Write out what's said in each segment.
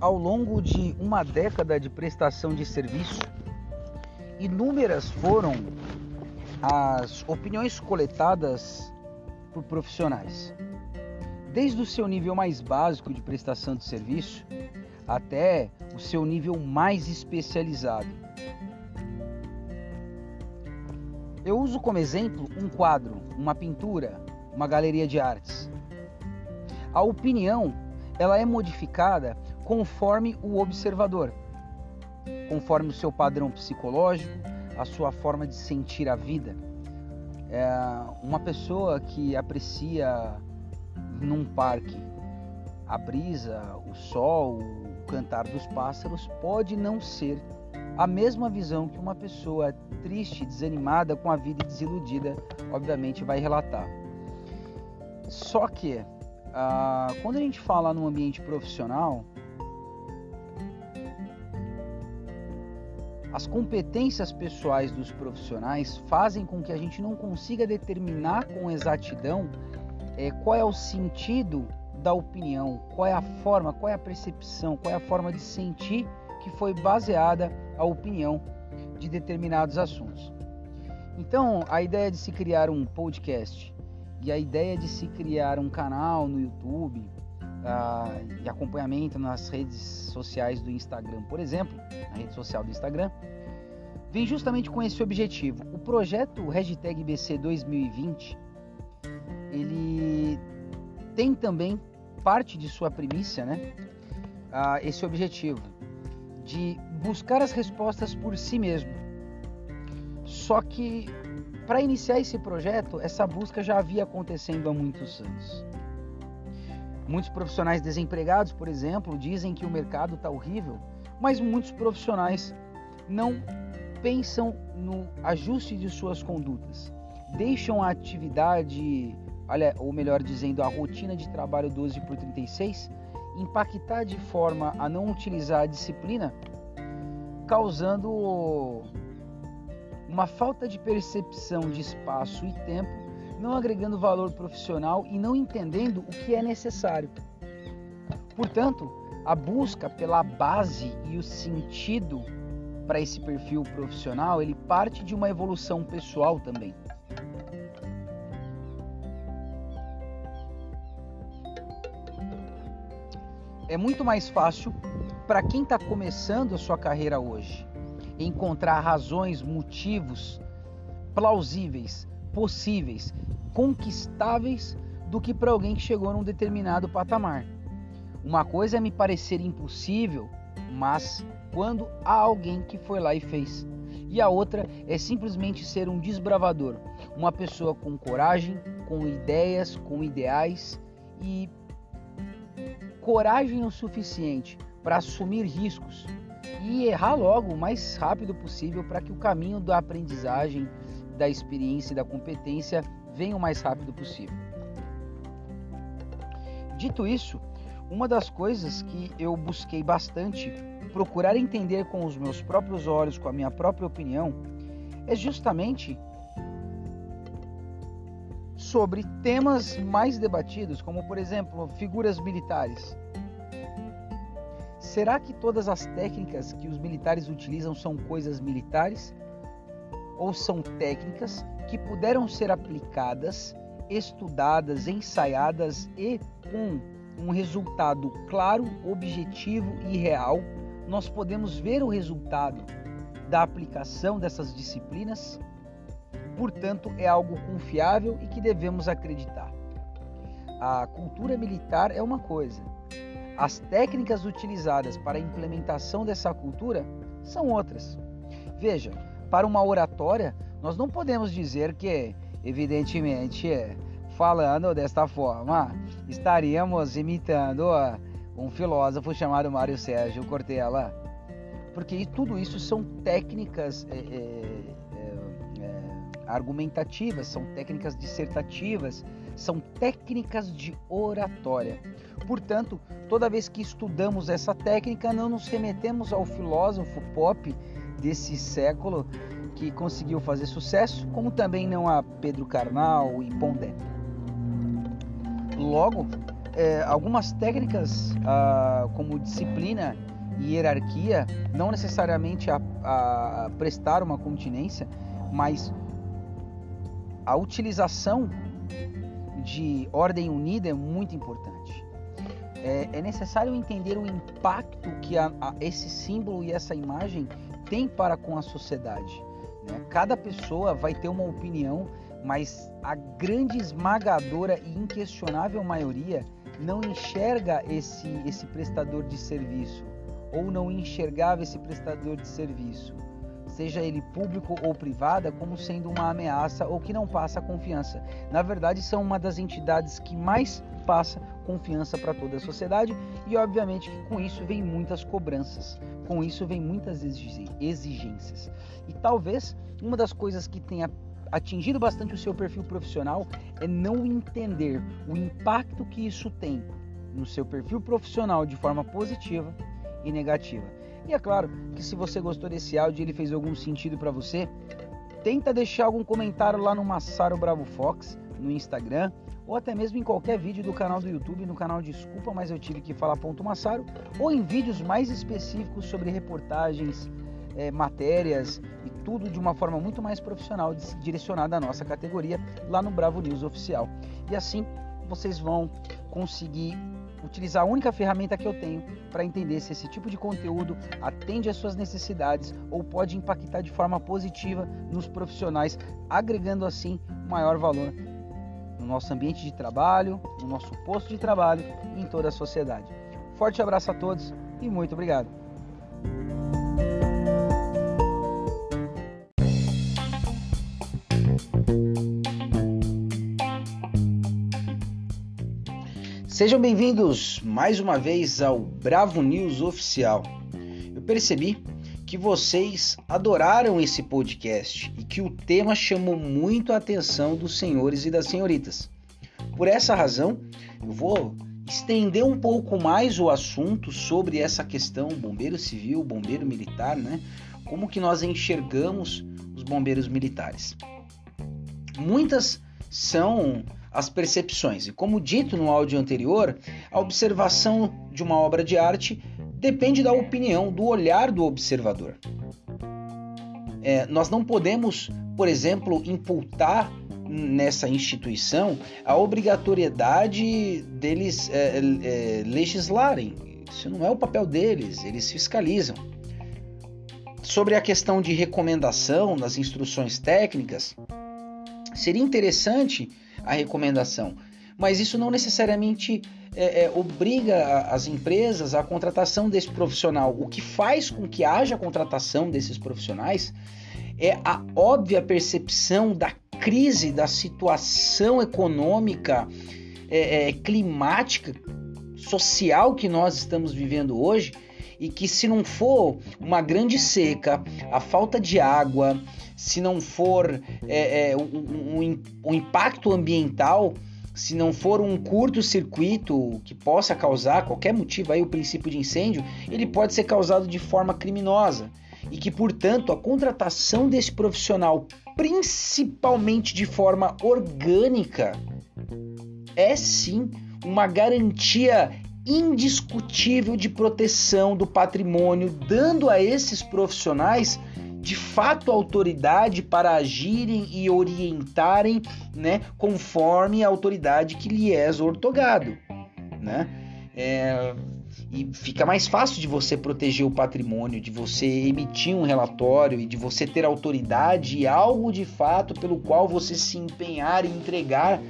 ao longo de uma década de prestação de serviço, inúmeras foram as opiniões coletadas por profissionais. Desde o seu nível mais básico de prestação de serviço até o seu nível mais especializado. Eu uso como exemplo um quadro, uma pintura, uma galeria de artes. A opinião, ela é modificada conforme o observador, conforme o seu padrão psicológico, a sua forma de sentir a vida. É uma pessoa que aprecia num parque a brisa, o sol, o cantar dos pássaros pode não ser a mesma visão que uma pessoa triste, desanimada com a vida e desiludida, obviamente, vai relatar. Só que, ah, quando a gente fala no ambiente profissional, As competências pessoais dos profissionais fazem com que a gente não consiga determinar com exatidão é, qual é o sentido da opinião, qual é a forma, qual é a percepção, qual é a forma de sentir que foi baseada a opinião de determinados assuntos. Então, a ideia de se criar um podcast e a ideia de se criar um canal no YouTube uh, e acompanhamento nas redes sociais do Instagram, por exemplo, na rede social do Instagram, vem justamente com esse objetivo. O projeto Hashtag BC 2020, ele tem também parte de sua primícia, né? Uh, esse objetivo de buscar as respostas por si mesmo. Só que para iniciar esse projeto, essa busca já havia acontecendo há muitos anos. Muitos profissionais desempregados, por exemplo, dizem que o mercado está horrível, mas muitos profissionais não pensam no ajuste de suas condutas. Deixam a atividade, ou melhor dizendo, a rotina de trabalho 12 por 36 impactar de forma a não utilizar a disciplina, causando uma falta de percepção de espaço e tempo não agregando valor profissional e não entendendo o que é necessário. Portanto, a busca pela base e o sentido para esse perfil profissional, ele parte de uma evolução pessoal também. É muito mais fácil para quem está começando a sua carreira hoje encontrar razões, motivos plausíveis possíveis, conquistáveis, do que para alguém que chegou num determinado patamar. Uma coisa é me parecer impossível, mas quando há alguém que foi lá e fez. E a outra é simplesmente ser um desbravador, uma pessoa com coragem, com ideias, com ideais e coragem o suficiente para assumir riscos e errar logo o mais rápido possível para que o caminho da aprendizagem da experiência e da competência venha o mais rápido possível. Dito isso, uma das coisas que eu busquei bastante procurar entender com os meus próprios olhos, com a minha própria opinião, é justamente sobre temas mais debatidos, como por exemplo, figuras militares. Será que todas as técnicas que os militares utilizam são coisas militares? Ou são técnicas que puderam ser aplicadas, estudadas, ensaiadas e com um resultado claro, objetivo e real, nós podemos ver o resultado da aplicação dessas disciplinas. Portanto, é algo confiável e que devemos acreditar. A cultura militar é uma coisa, as técnicas utilizadas para a implementação dessa cultura são outras. Veja, para uma oratória, nós não podemos dizer que, evidentemente, falando desta forma, estaríamos imitando um filósofo chamado Mário Sérgio Cortella. Porque tudo isso são técnicas é, é, é, é, argumentativas, são técnicas dissertativas, são técnicas de oratória. Portanto, toda vez que estudamos essa técnica, não nos remetemos ao filósofo pop desse século que conseguiu fazer sucesso, como também não a Pedro Carnal e Pondé. Logo, é, algumas técnicas ah, como disciplina e hierarquia, não necessariamente a, a prestar uma continência, mas a utilização de ordem unida é muito importante. É, é necessário entender o impacto que a, a, esse símbolo e essa imagem tem para com a sociedade. Né? Cada pessoa vai ter uma opinião, mas a grande esmagadora e inquestionável maioria não enxerga esse, esse prestador de serviço ou não enxergava esse prestador de serviço, seja ele público ou privada, como sendo uma ameaça ou que não passa confiança. Na verdade, são uma das entidades que mais passa confiança para toda a sociedade e, obviamente, que com isso vem muitas cobranças, com isso vem muitas exigências. E talvez uma das coisas que tenha atingido bastante o seu perfil profissional é não entender o impacto que isso tem no seu perfil profissional de forma positiva e negativa. E é claro que se você gostou desse áudio e ele fez algum sentido para você, tenta deixar algum comentário lá no Massaro Bravo Fox no Instagram ou até mesmo em qualquer vídeo do canal do YouTube, no canal Desculpa, mas eu tive que falar ponto Massaro, ou em vídeos mais específicos sobre reportagens, é, matérias e tudo de uma forma muito mais profissional, direcionada à nossa categoria lá no Bravo News Oficial. E assim vocês vão conseguir utilizar a única ferramenta que eu tenho para entender se esse tipo de conteúdo atende às suas necessidades ou pode impactar de forma positiva nos profissionais, agregando assim maior valor no nosso ambiente de trabalho, no nosso posto de trabalho e em toda a sociedade. Forte abraço a todos e muito obrigado. Sejam bem-vindos mais uma vez ao Bravo News Oficial. Eu percebi que vocês adoraram esse podcast e que o tema chamou muito a atenção dos senhores e das senhoritas. Por essa razão, eu vou estender um pouco mais o assunto sobre essa questão bombeiro civil, bombeiro militar, né? Como que nós enxergamos os bombeiros militares? Muitas são as percepções. E como dito no áudio anterior, a observação de uma obra de arte depende da opinião, do olhar do observador. É, nós não podemos, por exemplo, imputar nessa instituição a obrigatoriedade deles é, é, legislarem. Isso não é o papel deles, eles fiscalizam. Sobre a questão de recomendação das instruções técnicas, seria interessante a recomendação. Mas isso não necessariamente é, é, obriga as empresas à contratação desse profissional. O que faz com que haja contratação desses profissionais é a óbvia percepção da crise, da situação econômica, é, é climática, social que nós estamos vivendo hoje e que se não for uma grande seca, a falta de água, se não for é, é, um, um, um impacto ambiental, se não for um curto-circuito que possa causar qualquer motivo aí o princípio de incêndio, ele pode ser causado de forma criminosa. E que, portanto, a contratação desse profissional, principalmente de forma orgânica, é sim uma garantia indiscutível de proteção do patrimônio, dando a esses profissionais de fato autoridade para agirem e orientarem, né, conforme a autoridade que lhe é ortogado, né? É, e fica mais fácil de você proteger o patrimônio, de você emitir um relatório e de você ter autoridade e algo de fato pelo qual você se empenhar e entregar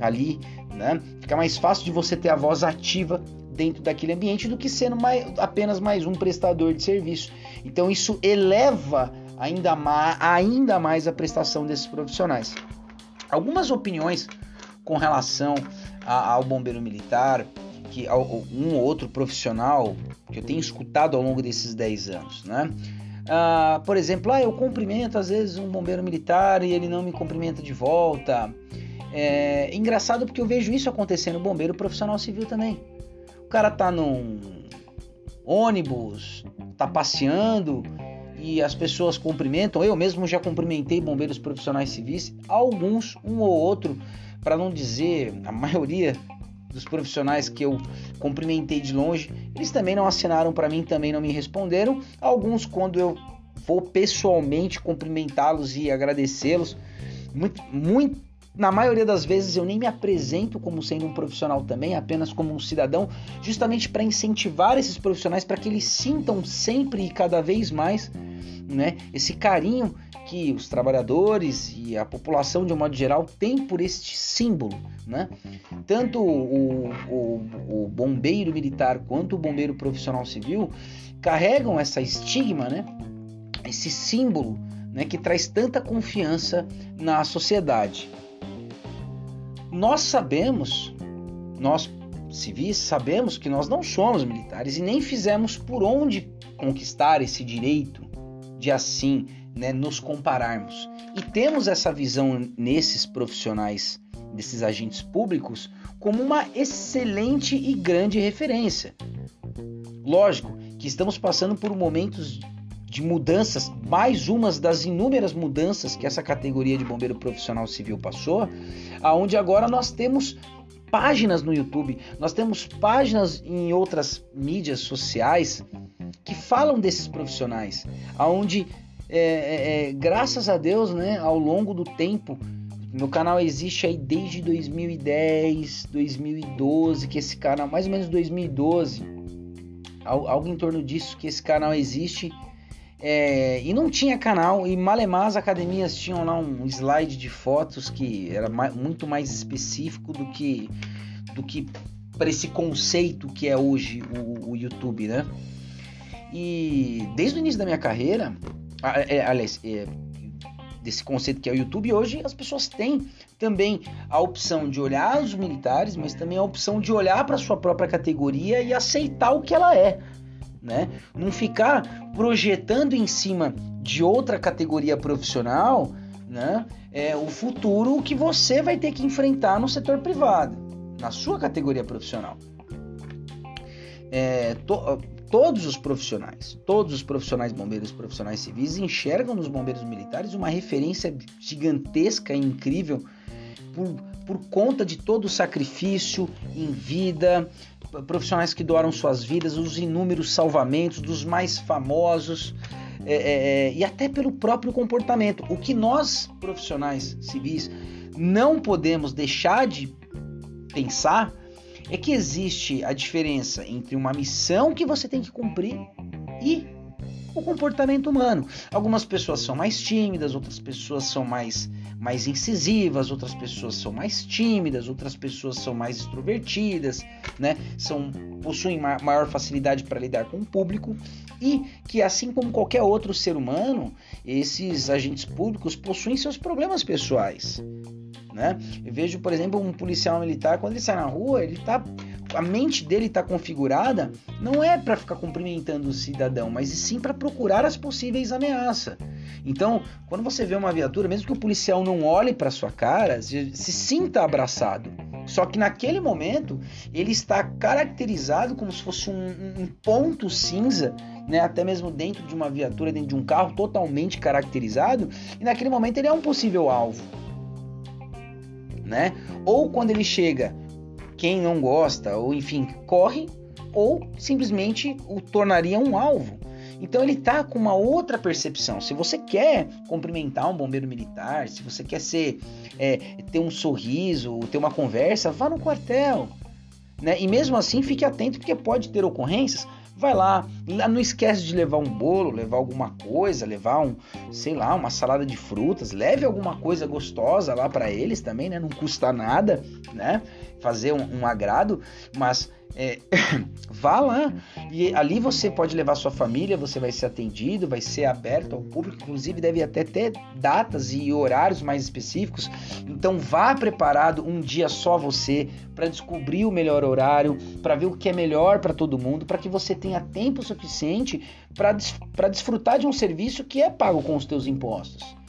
ali, né? Fica mais fácil de você ter a voz ativa dentro daquele ambiente do que sendo mais, apenas mais um prestador de serviço. Então isso eleva ainda mais, ainda mais a prestação desses profissionais. Algumas opiniões com relação a, ao bombeiro militar, que um ou outro profissional que eu tenho escutado ao longo desses 10 anos, né? Ah, por exemplo, ah, eu cumprimento às vezes um bombeiro militar e ele não me cumprimenta de volta. É engraçado porque eu vejo isso acontecendo no bombeiro profissional civil também cara tá num ônibus, tá passeando e as pessoas cumprimentam. Eu mesmo já cumprimentei bombeiros profissionais civis, alguns, um ou outro, para não dizer a maioria, dos profissionais que eu cumprimentei de longe, eles também não assinaram para mim, também não me responderam. Alguns, quando eu vou pessoalmente cumprimentá-los e agradecê-los, muito, muito, na maioria das vezes eu nem me apresento como sendo um profissional também, apenas como um cidadão, justamente para incentivar esses profissionais para que eles sintam sempre e cada vez mais né, esse carinho que os trabalhadores e a população de um modo geral tem por este símbolo. Né? Tanto o, o, o bombeiro militar quanto o bombeiro profissional civil carregam essa estigma, né? esse símbolo né, que traz tanta confiança na sociedade. Nós sabemos, nós civis sabemos que nós não somos militares e nem fizemos por onde conquistar esse direito de assim né, nos compararmos. E temos essa visão nesses profissionais, desses agentes públicos, como uma excelente e grande referência. Lógico que estamos passando por momentos de mudanças, mais umas das inúmeras mudanças que essa categoria de bombeiro profissional civil passou, aonde agora nós temos páginas no YouTube, nós temos páginas em outras mídias sociais que falam desses profissionais, aonde é, é, é, graças a Deus, né, ao longo do tempo, meu canal existe aí desde 2010, 2012, que esse canal, mais ou menos 2012, algo em torno disso, que esse canal existe é, e não tinha canal, e malemar as academias tinham lá um slide de fotos que era muito mais específico do que, do que para esse conceito que é hoje o, o, YouTube, né? E desde o início da minha carreira, é, aliás, é, desse conceito que é o YouTube, hoje as pessoas têm também a opção de olhar os militares, mas também a opção de olhar para sua própria categoria e aceitar o que ela é né? Não ficar projetando em cima de outra categoria profissional, né? É o futuro que você vai ter que enfrentar no setor privado, na sua categoria profissional. É, to, todos os profissionais, todos os profissionais bombeiros, profissionais civis enxergam nos bombeiros militares uma referência gigantesca e incrível por, por conta de todo o sacrifício em vida, profissionais que doaram suas vidas, os inúmeros salvamentos dos mais famosos é, é, é, e até pelo próprio comportamento. O que nós, profissionais civis, não podemos deixar de pensar é que existe a diferença entre uma missão que você tem que cumprir e o comportamento humano. Algumas pessoas são mais tímidas, outras pessoas são mais, mais incisivas, outras pessoas são mais tímidas, outras pessoas são mais extrovertidas, né? São, possuem maior facilidade para lidar com o público e que, assim como qualquer outro ser humano, esses agentes públicos possuem seus problemas pessoais. Né? Eu vejo, por exemplo, um policial militar, quando ele sai na rua, ele está a mente dele está configurada não é para ficar cumprimentando o cidadão, mas sim para procurar as possíveis ameaças. Então, quando você vê uma viatura, mesmo que o policial não olhe para sua cara, se, sinta abraçado. Só que naquele momento ele está caracterizado como se fosse um, um ponto cinza, né? até mesmo dentro de uma viatura, dentro de um carro, totalmente caracterizado, e naquele momento ele é um possível alvo. Né? Ou quando ele chega quem não gosta, ou enfim, corre, ou simplesmente o tornaria um alvo. Então ele está com uma outra percepção. Se você quer cumprimentar um bombeiro militar, se você quer ser, é, ter um sorriso, ter uma conversa, vá no quartel. Né? E mesmo assim, fique atento porque pode ter ocorrências vai lá, não esquece de levar um bolo, levar alguma coisa, levar um, sei lá, uma salada de frutas, leve alguma coisa gostosa lá para eles também, né? Não custa nada, né? Fazer um, um agrado, mas é, vá lá e ali você pode levar sua família, você vai ser atendido, vai ser aberto ao público, inclusive deve até ter datas e horários mais específicos. Então vá preparado um dia só você para descobrir o melhor horário, para ver o que é melhor para todo mundo, para que você tenha tempo suficiente para desfrutar de um serviço que é pago com os teus impostos.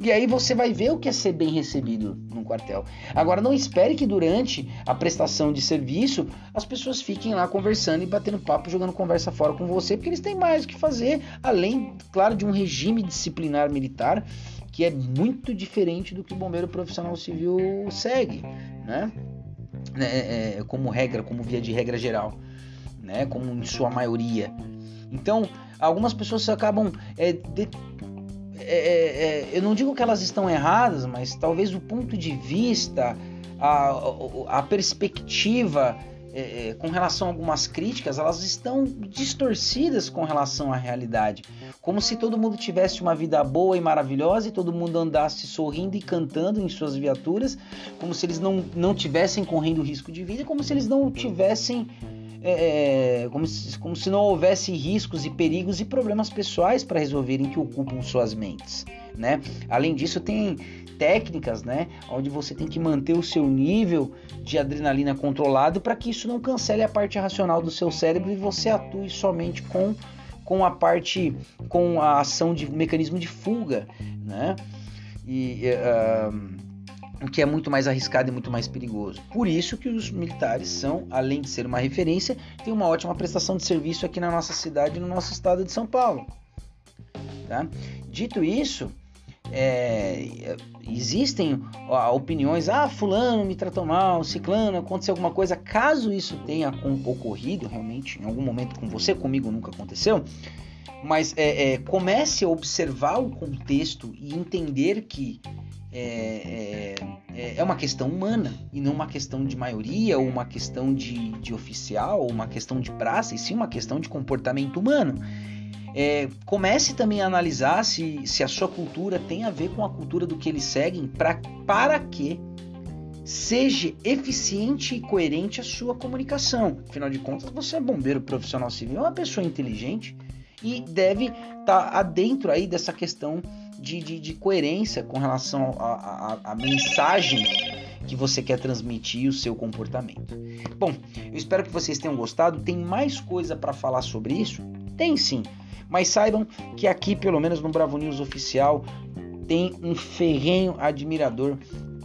E aí você vai ver o que é ser bem recebido num quartel. Agora não espere que durante a prestação de serviço as pessoas fiquem lá conversando e batendo papo, jogando conversa fora com você, porque eles têm mais o que fazer, além, claro, de um regime disciplinar militar que é muito diferente do que o bombeiro profissional civil segue, né? né, é, é, como regra, como via de regra geral, né, como em sua maioria. Então, algumas pessoas acabam é, de, é, é, é, eu não digo que elas estão erradas, mas talvez o ponto de vista, a, a perspectiva é, é, com relação a algumas críticas, elas estão distorcidas com relação à realidade. Como se todo mundo tivesse uma vida boa e maravilhosa e todo mundo andasse sorrindo e cantando em suas viaturas, como se eles não, não tivessem correndo risco de vida, como se eles não tivessem. É, é como, se, como se não houvesse riscos e perigos e problemas pessoais para resolverem que ocupam suas mentes. Né? Além disso, tem técnicas, né, onde você tem que manter o seu nível de adrenalina controlado para que isso não cancele a parte racional do seu cérebro e você atue somente com com a parte com a ação de mecanismo de fuga, né? E uh, o que é muito mais arriscado e muito mais perigoso. Por isso que os militares são, além de ser uma referência, tem uma ótima prestação de serviço aqui na nossa cidade, no nosso estado de São Paulo. Tá? Dito isso, é, existem opiniões, ah, fulano me tratou mal, ciclano, aconteceu alguma coisa. Caso isso tenha ocorrido realmente em algum momento com você, comigo nunca aconteceu, mas é, é, comece a observar o contexto e entender que é, uma questão humana e não uma questão de maioria, ou uma questão de, de oficial, ou uma questão de praça, e sim uma questão de comportamento humano. É, comece também a analisar se, se a sua cultura tem a ver com a cultura do que eles seguem, pra, para que seja eficiente e coerente a sua comunicação. Afinal de contas, você é bombeiro profissional civil, é uma pessoa inteligente e deve estar tá adentro aí dessa questão de, de, de coerência com relação à mensagem que você quer transmitir o seu comportamento. Bom, eu espero que vocês tenham gostado. Tem mais coisa para falar sobre isso? Tem sim. Mas saibam que aqui, pelo menos no Bravo News oficial, tem um ferrenho admirador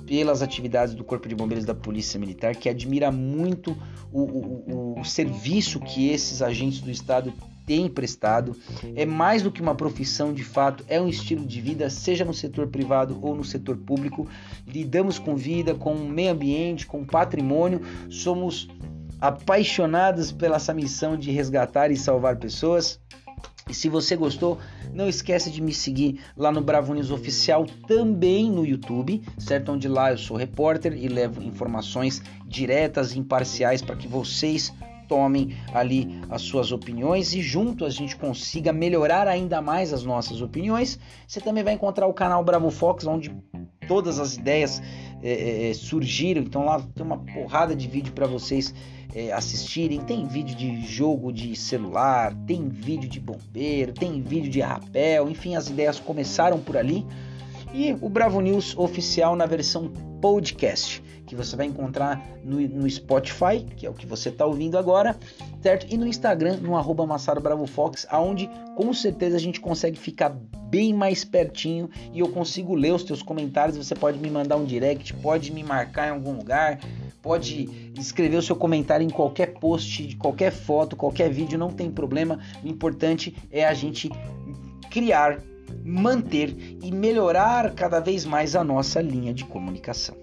pelas atividades do Corpo de Bombeiros da Polícia Militar, que admira muito o, o, o serviço que esses agentes do Estado têm prestado. É mais do que uma profissão de fato, é um estilo de vida, seja no setor privado ou no setor público. Lidamos com vida, com meio ambiente, com patrimônio, somos apaixonados pela essa missão de resgatar e salvar pessoas. E se você gostou, não esquece de me seguir lá no Bravo News Oficial, também no YouTube, certo? Onde lá eu sou repórter e levo informações diretas e imparciais para que vocês tomem ali as suas opiniões e junto a gente consiga melhorar ainda mais as nossas opiniões. Você também vai encontrar o canal Bravo Fox, onde todas as ideias é, é, surgiram. Então lá tem uma porrada de vídeo para vocês é, assistirem. Tem vídeo de jogo de celular, tem vídeo de bombeiro, tem vídeo de rapel, enfim, as ideias começaram por ali. E o Bravo News oficial na versão podcast, que você vai encontrar no, no Spotify, que é o que você está ouvindo agora, certo? E no Instagram, no arroba Massaro Bravo Fox, aonde com certeza a gente consegue ficar bem mais pertinho e eu consigo ler os teus comentários. Você pode me mandar um direct, pode me marcar em algum lugar, pode escrever o seu comentário em qualquer post, de qualquer foto, qualquer vídeo, não tem problema. O importante é a gente criar, manter e melhorar cada vez mais a nossa linha de comunicação.